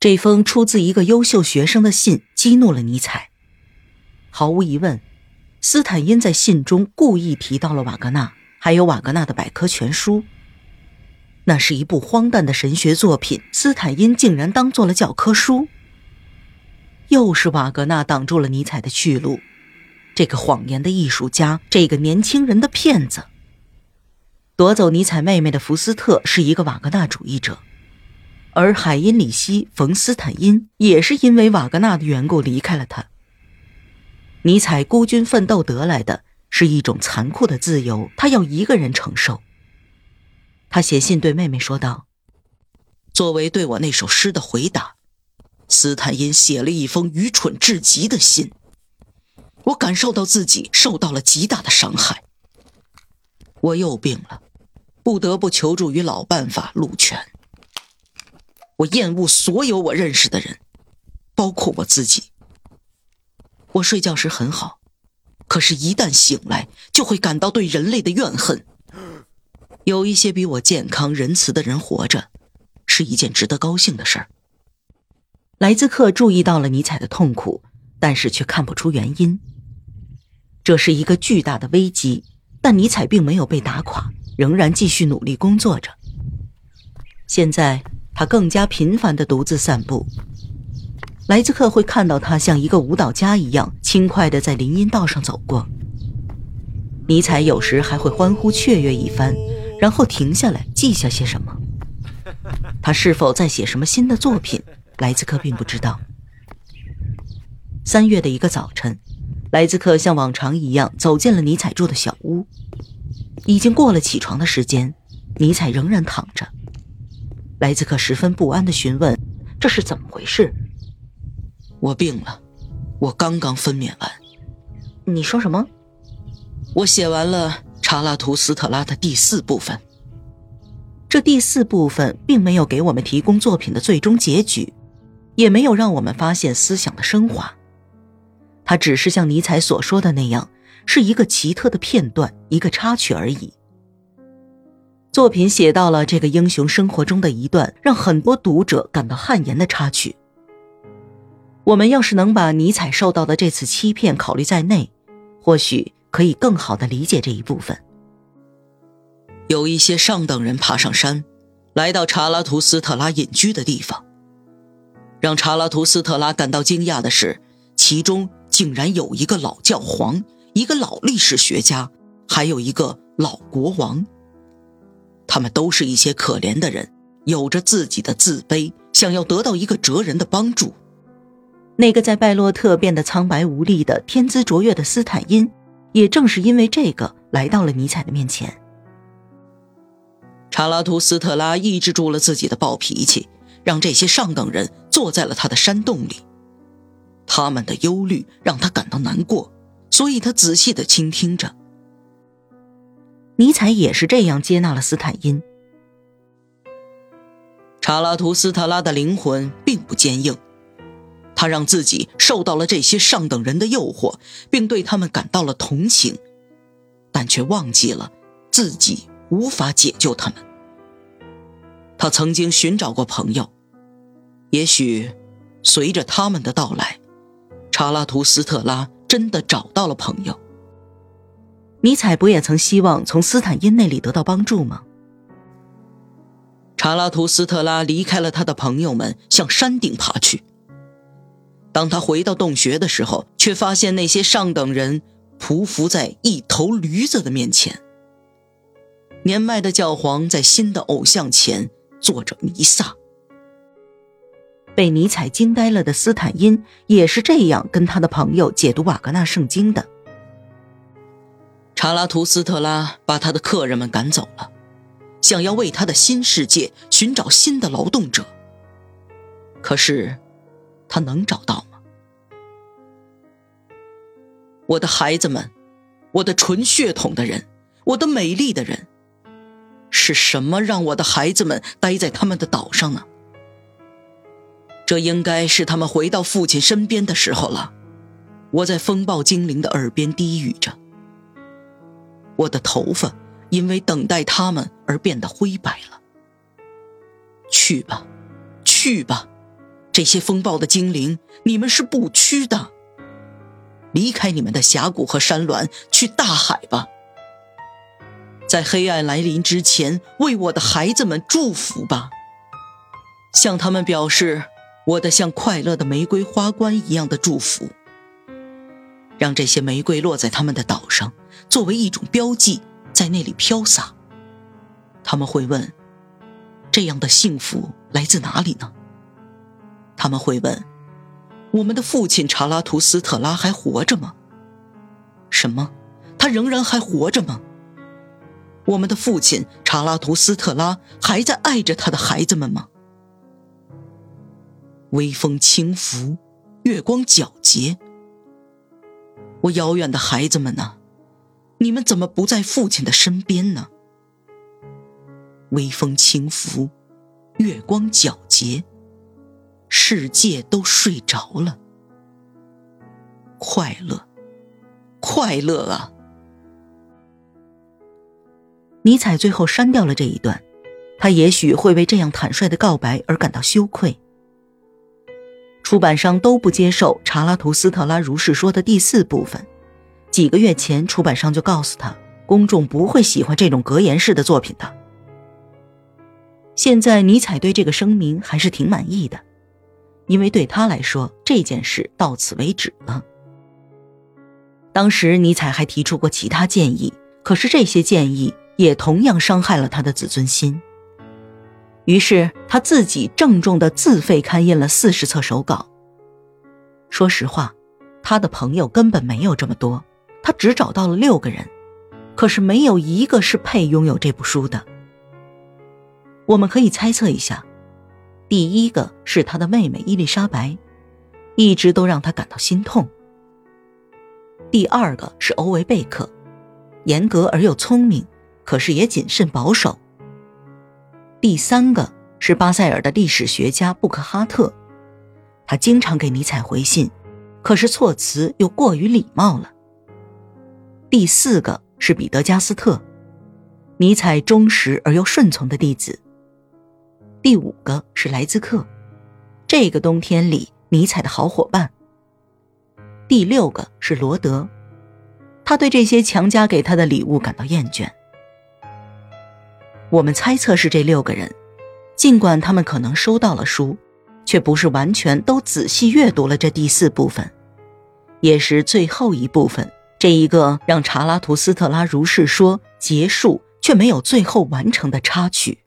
这封出自一个优秀学生的信激怒了尼采。毫无疑问，斯坦因在信中故意提到了瓦格纳，还有瓦格纳的百科全书。那是一部荒诞的神学作品，斯坦因竟然当做了教科书。又是瓦格纳挡住了尼采的去路，这个谎言的艺术家，这个年轻人的骗子。夺走尼采妹妹的福斯特是一个瓦格纳主义者，而海因里希·冯·斯坦因也是因为瓦格纳的缘故离开了他。尼采孤军奋斗得来的是一种残酷的自由，他要一个人承受。他写信对妹妹说道：“作为对我那首诗的回答，斯坦因写了一封愚蠢至极的信。我感受到自己受到了极大的伤害。我又病了，不得不求助于老办法陆泉。我厌恶所有我认识的人，包括我自己。我睡觉时很好，可是，一旦醒来，就会感到对人类的怨恨。”有一些比我健康、仁慈的人活着，是一件值得高兴的事儿。莱兹克注意到了尼采的痛苦，但是却看不出原因。这是一个巨大的危机，但尼采并没有被打垮，仍然继续努力工作着。现在他更加频繁地独自散步，莱兹克会看到他像一个舞蹈家一样轻快地在林荫道上走过。尼采有时还会欢呼雀跃一番。然后停下来记下些什么？他是否在写什么新的作品？莱兹克并不知道。三月的一个早晨，莱兹克像往常一样走进了尼采住的小屋。已经过了起床的时间，尼采仍然躺着。莱兹克十分不安地询问：“这是怎么回事？”“我病了，我刚刚分娩完。”“你说什么？”“我写完了。”查拉图斯特拉的第四部分，这第四部分并没有给我们提供作品的最终结局，也没有让我们发现思想的升华。它只是像尼采所说的那样，是一个奇特的片段，一个插曲而已。作品写到了这个英雄生活中的一段让很多读者感到汗颜的插曲。我们要是能把尼采受到的这次欺骗考虑在内，或许。可以更好的理解这一部分。有一些上等人爬上山，来到查拉图斯特拉隐居的地方。让查拉图斯特拉感到惊讶的是，其中竟然有一个老教皇，一个老历史学家，还有一个老国王。他们都是一些可怜的人，有着自己的自卑，想要得到一个哲人的帮助。那个在拜洛特变得苍白无力的天资卓越的斯坦因。也正是因为这个，来到了尼采的面前。查拉图斯特拉抑制住了自己的暴脾气，让这些上等人坐在了他的山洞里。他们的忧虑让他感到难过，所以他仔细的倾听着。尼采也是这样接纳了斯坦因。查拉图斯特拉的灵魂并不坚硬。他让自己受到了这些上等人的诱惑，并对他们感到了同情，但却忘记了自己无法解救他们。他曾经寻找过朋友，也许随着他们的到来，查拉图斯特拉真的找到了朋友。尼采不也曾希望从斯坦因那里得到帮助吗？查拉图斯特拉离开了他的朋友们，向山顶爬去。当他回到洞穴的时候，却发现那些上等人匍匐在一头驴子的面前。年迈的教皇在新的偶像前做着弥撒。被尼采惊呆了的斯坦因也是这样跟他的朋友解读瓦格纳圣经的。查拉图斯特拉把他的客人们赶走了，想要为他的新世界寻找新的劳动者。可是，他能找到吗？我的孩子们，我的纯血统的人，我的美丽的人，是什么让我的孩子们待在他们的岛上呢？这应该是他们回到父亲身边的时候了。我在风暴精灵的耳边低语着。我的头发因为等待他们而变得灰白了。去吧，去吧。这些风暴的精灵，你们是不屈的。离开你们的峡谷和山峦，去大海吧。在黑暗来临之前，为我的孩子们祝福吧。向他们表示我的像快乐的玫瑰花冠一样的祝福。让这些玫瑰落在他们的岛上，作为一种标记，在那里飘洒。他们会问：这样的幸福来自哪里呢？他们会问：我们的父亲查拉图斯特拉还活着吗？什么？他仍然还活着吗？我们的父亲查拉图斯特拉还在爱着他的孩子们吗？微风轻拂，月光皎洁。我遥远的孩子们呢？你们怎么不在父亲的身边呢？微风轻拂，月光皎洁，世界都睡着了。快乐，快乐啊！尼采最后删掉了这一段，他也许会为这样坦率的告白而感到羞愧。出版商都不接受查拉图斯特拉如是说的第四部分。几个月前，出版商就告诉他，公众不会喜欢这种格言式的作品的。现在，尼采对这个声明还是挺满意的，因为对他来说，这件事到此为止了。当时，尼采还提出过其他建议，可是这些建议也同样伤害了他的自尊心。于是他自己郑重的自费刊印了四十册手稿。说实话，他的朋友根本没有这么多，他只找到了六个人，可是没有一个是配拥有这部书的。我们可以猜测一下，第一个是他的妹妹伊丽莎白，一直都让他感到心痛。第二个是欧维贝克，严格而又聪明，可是也谨慎保守。第三个是巴塞尔的历史学家布克哈特，他经常给尼采回信，可是措辞又过于礼貌了。第四个是彼得加斯特，尼采忠实而又顺从的弟子。第五个是莱兹克，这个冬天里尼采的好伙伴。第六个是罗德，他对这些强加给他的礼物感到厌倦。我们猜测是这六个人，尽管他们可能收到了书，却不是完全都仔细阅读了这第四部分，也是最后一部分，这一个让查拉图斯特拉如是说结束却没有最后完成的插曲。